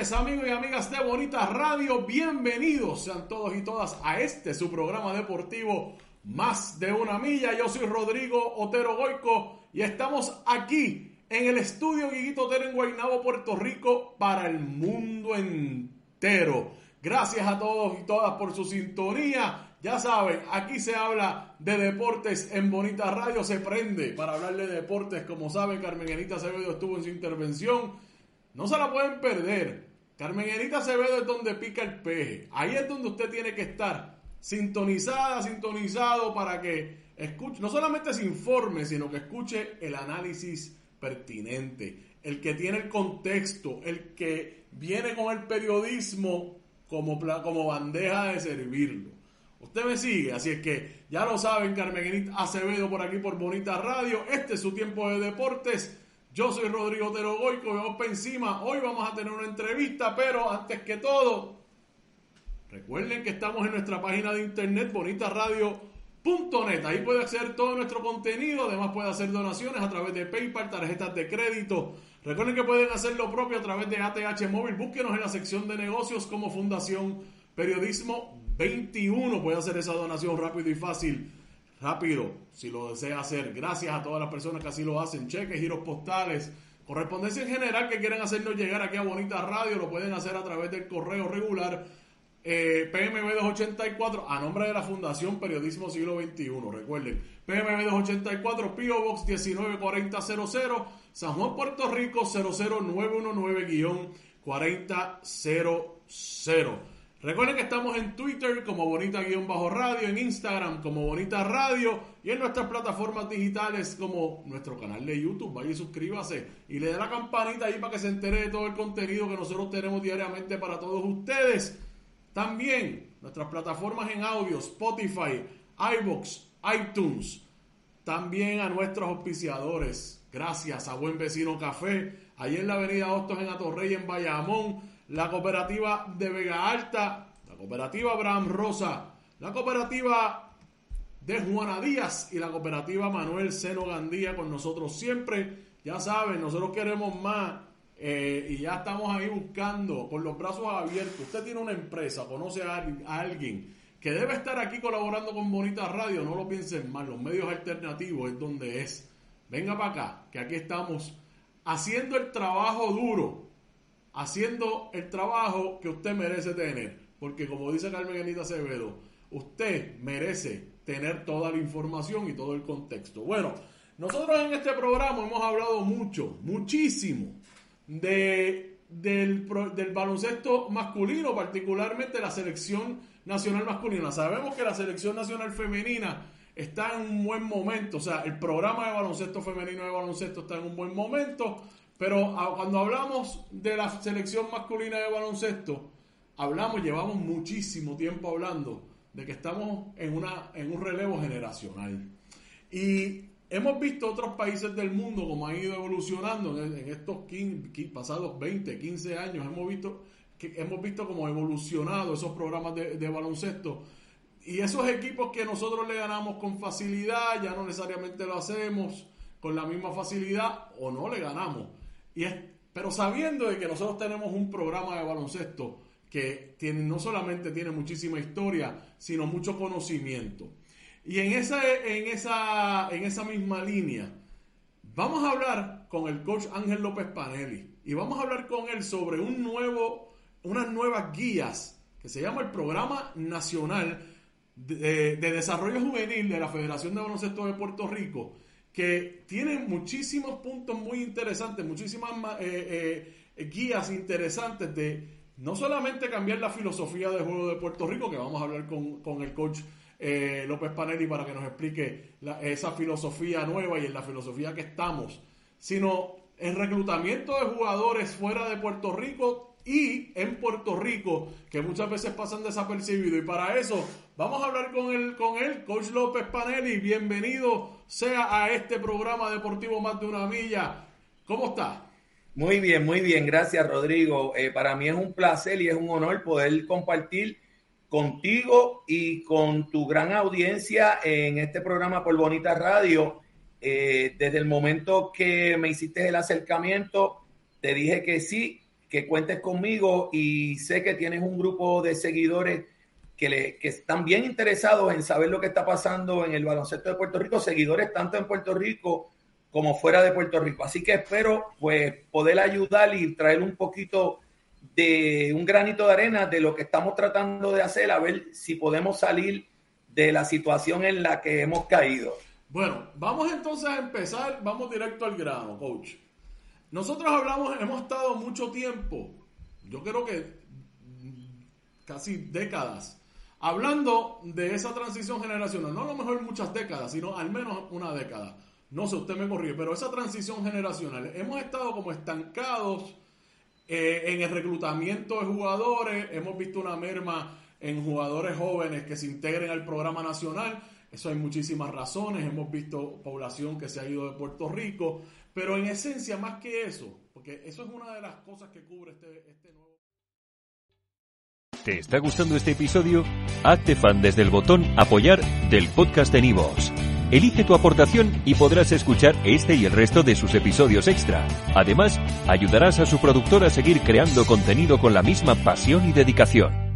amigos y amigas de Bonita Radio. Bienvenidos sean todos y todas a este su programa deportivo Más de una milla. Yo soy Rodrigo Otero Goico y estamos aquí en el estudio Guiguito Otero en Guaynabo, Puerto Rico, para el mundo entero. Gracias a todos y todas por su sintonía. Ya saben, aquí se habla de deportes en Bonita Radio. Se prende para hablar de deportes. Como saben, Carmen Enita Acevedo estuvo en su intervención no se la pueden perder. Carmen Acevedo es donde pica el peje. Ahí es donde usted tiene que estar sintonizada, sintonizado para que escuche, no solamente se informe, sino que escuche el análisis pertinente, el que tiene el contexto, el que viene con el periodismo como, como bandeja de servirlo. Usted me sigue, así es que ya lo saben, Carmen Acevedo por aquí por Bonita Radio. Este es su tiempo de deportes. Yo soy Rodrigo Otero Goico, vamos para encima. Hoy vamos a tener una entrevista, pero antes que todo, recuerden que estamos en nuestra página de internet bonitaradio.net. Ahí puede acceder todo nuestro contenido, además puede hacer donaciones a través de PayPal, tarjetas de crédito. Recuerden que pueden hacer lo propio a través de ATH Móvil. Búsquenos en la sección de negocios como Fundación Periodismo 21. Puede hacer esa donación rápido y fácil rápido, si lo desea hacer. Gracias a todas las personas que así lo hacen. Cheques, giros postales, correspondencia en general que quieren hacernos llegar aquí a Bonita Radio, lo pueden hacer a través del correo regular eh, PMB 284 a nombre de la Fundación Periodismo Siglo XXI. Recuerden, PMB 284, PO Box 194000, San Juan, Puerto Rico 00919-4000. Recuerden que estamos en Twitter como Bonita-Radio, en Instagram como Bonita Radio y en nuestras plataformas digitales como nuestro canal de YouTube. Vaya y suscríbase y le dé la campanita ahí para que se entere de todo el contenido que nosotros tenemos diariamente para todos ustedes. También nuestras plataformas en audio, Spotify, iBox, iTunes. También a nuestros auspiciadores. Gracias a Buen Vecino Café, ahí en la avenida Hostos en Atorrey, en Bayamón la cooperativa de Vega Alta, la cooperativa Abraham Rosa, la cooperativa de Juana Díaz y la cooperativa Manuel Seno Gandía con nosotros siempre. Ya saben, nosotros queremos más eh, y ya estamos ahí buscando con los brazos abiertos. Usted tiene una empresa, conoce a, alguien que debe estar aquí colaborando con Bonita Radio, no lo piensen mal, los medios alternativos es donde es. Venga para acá, que aquí estamos haciendo el trabajo duro haciendo el trabajo que usted merece tener. Porque como dice Carmen Anita Acevedo, usted merece tener toda la información y todo el contexto. Bueno, nosotros en este programa hemos hablado mucho, muchísimo de, del, del baloncesto masculino, particularmente la selección nacional masculina. Sabemos que la selección nacional femenina está en un buen momento, o sea, el programa de baloncesto femenino de baloncesto está en un buen momento. Pero cuando hablamos de la selección masculina de baloncesto, hablamos, llevamos muchísimo tiempo hablando de que estamos en, una, en un relevo generacional. Y hemos visto otros países del mundo como han ido evolucionando en, estos pasados 20, 15 años. Hemos visto, que, hemos visto cómo evolucionado esos programas de baloncesto. Y esos equipos que nosotros le ganamos con facilidad, ya no necesariamente lo hacemos con la misma facilidad o no le ganamos. Pero sabiendo de que nosotros tenemos un programa de baloncesto que tiene, no solamente tiene muchísima historia, sino mucho conocimiento. Y en esa, en esa, en esa misma línea, vamos a hablar con el coach Ángel López Panelli y vamos a hablar con él sobre un nuevo, unas nuevas guías que se llama el Programa Nacional de Desarrollo Juvenil de la Federación de Baloncesto de Puerto Rico que tiene muchísimos puntos muy interesantes, muchísimas eh, eh, guías interesantes de no solamente cambiar la filosofía de juego de Puerto Rico, que vamos a hablar con, el coach eh, López Panelli para que nos explique esa filosofía nueva y en la filosofía que estamos, sino el reclutamiento de jugadores fuera de Puerto Rico y en Puerto Rico, que muchas veces pasan desapercibidos. Y para eso vamos a hablar con el, con él, Coach López Panelli. Bienvenido sea a este programa deportivo Más de una Milla. ¿Cómo está? Muy bien, muy bien. Gracias, Rodrigo. Eh, para mí es un placer y es un honor poder compartir contigo y con tu gran audiencia en este programa por Bonita Radio. Eh, desde el momento que me hiciste el acercamiento, te dije que sí, que cuentes conmigo y sé que tienes un grupo de seguidores que, le, que están bien interesados en saber lo que está pasando en el baloncesto de Puerto Rico, seguidores tanto en Puerto Rico como fuera de Puerto Rico. Así que espero pues poder ayudar y traer un poquito de un granito de arena de lo que estamos tratando de hacer, a ver si podemos salir de la situación en la que hemos caído. Bueno, vamos entonces a empezar, vamos directo al grano, coach. Nosotros hablamos, hemos estado mucho tiempo, yo creo que casi décadas, hablando de esa transición generacional. No a lo mejor muchas décadas, sino al menos una década. No sé, usted me corrige, pero esa transición generacional, hemos estado como estancados eh, en el reclutamiento de jugadores, hemos visto una merma en jugadores jóvenes que se integren al programa nacional. Eso hay muchísimas razones. Hemos visto población que se ha ido de Puerto Rico. Pero en esencia, más que eso, porque eso es una de las cosas que cubre este, este nuevo. ¿Te está gustando este episodio? Hazte fan desde el botón Apoyar del podcast de Nivos. Elige tu aportación y podrás escuchar este y el resto de sus episodios extra. Además, ayudarás a su productor a seguir creando contenido con la misma pasión y dedicación.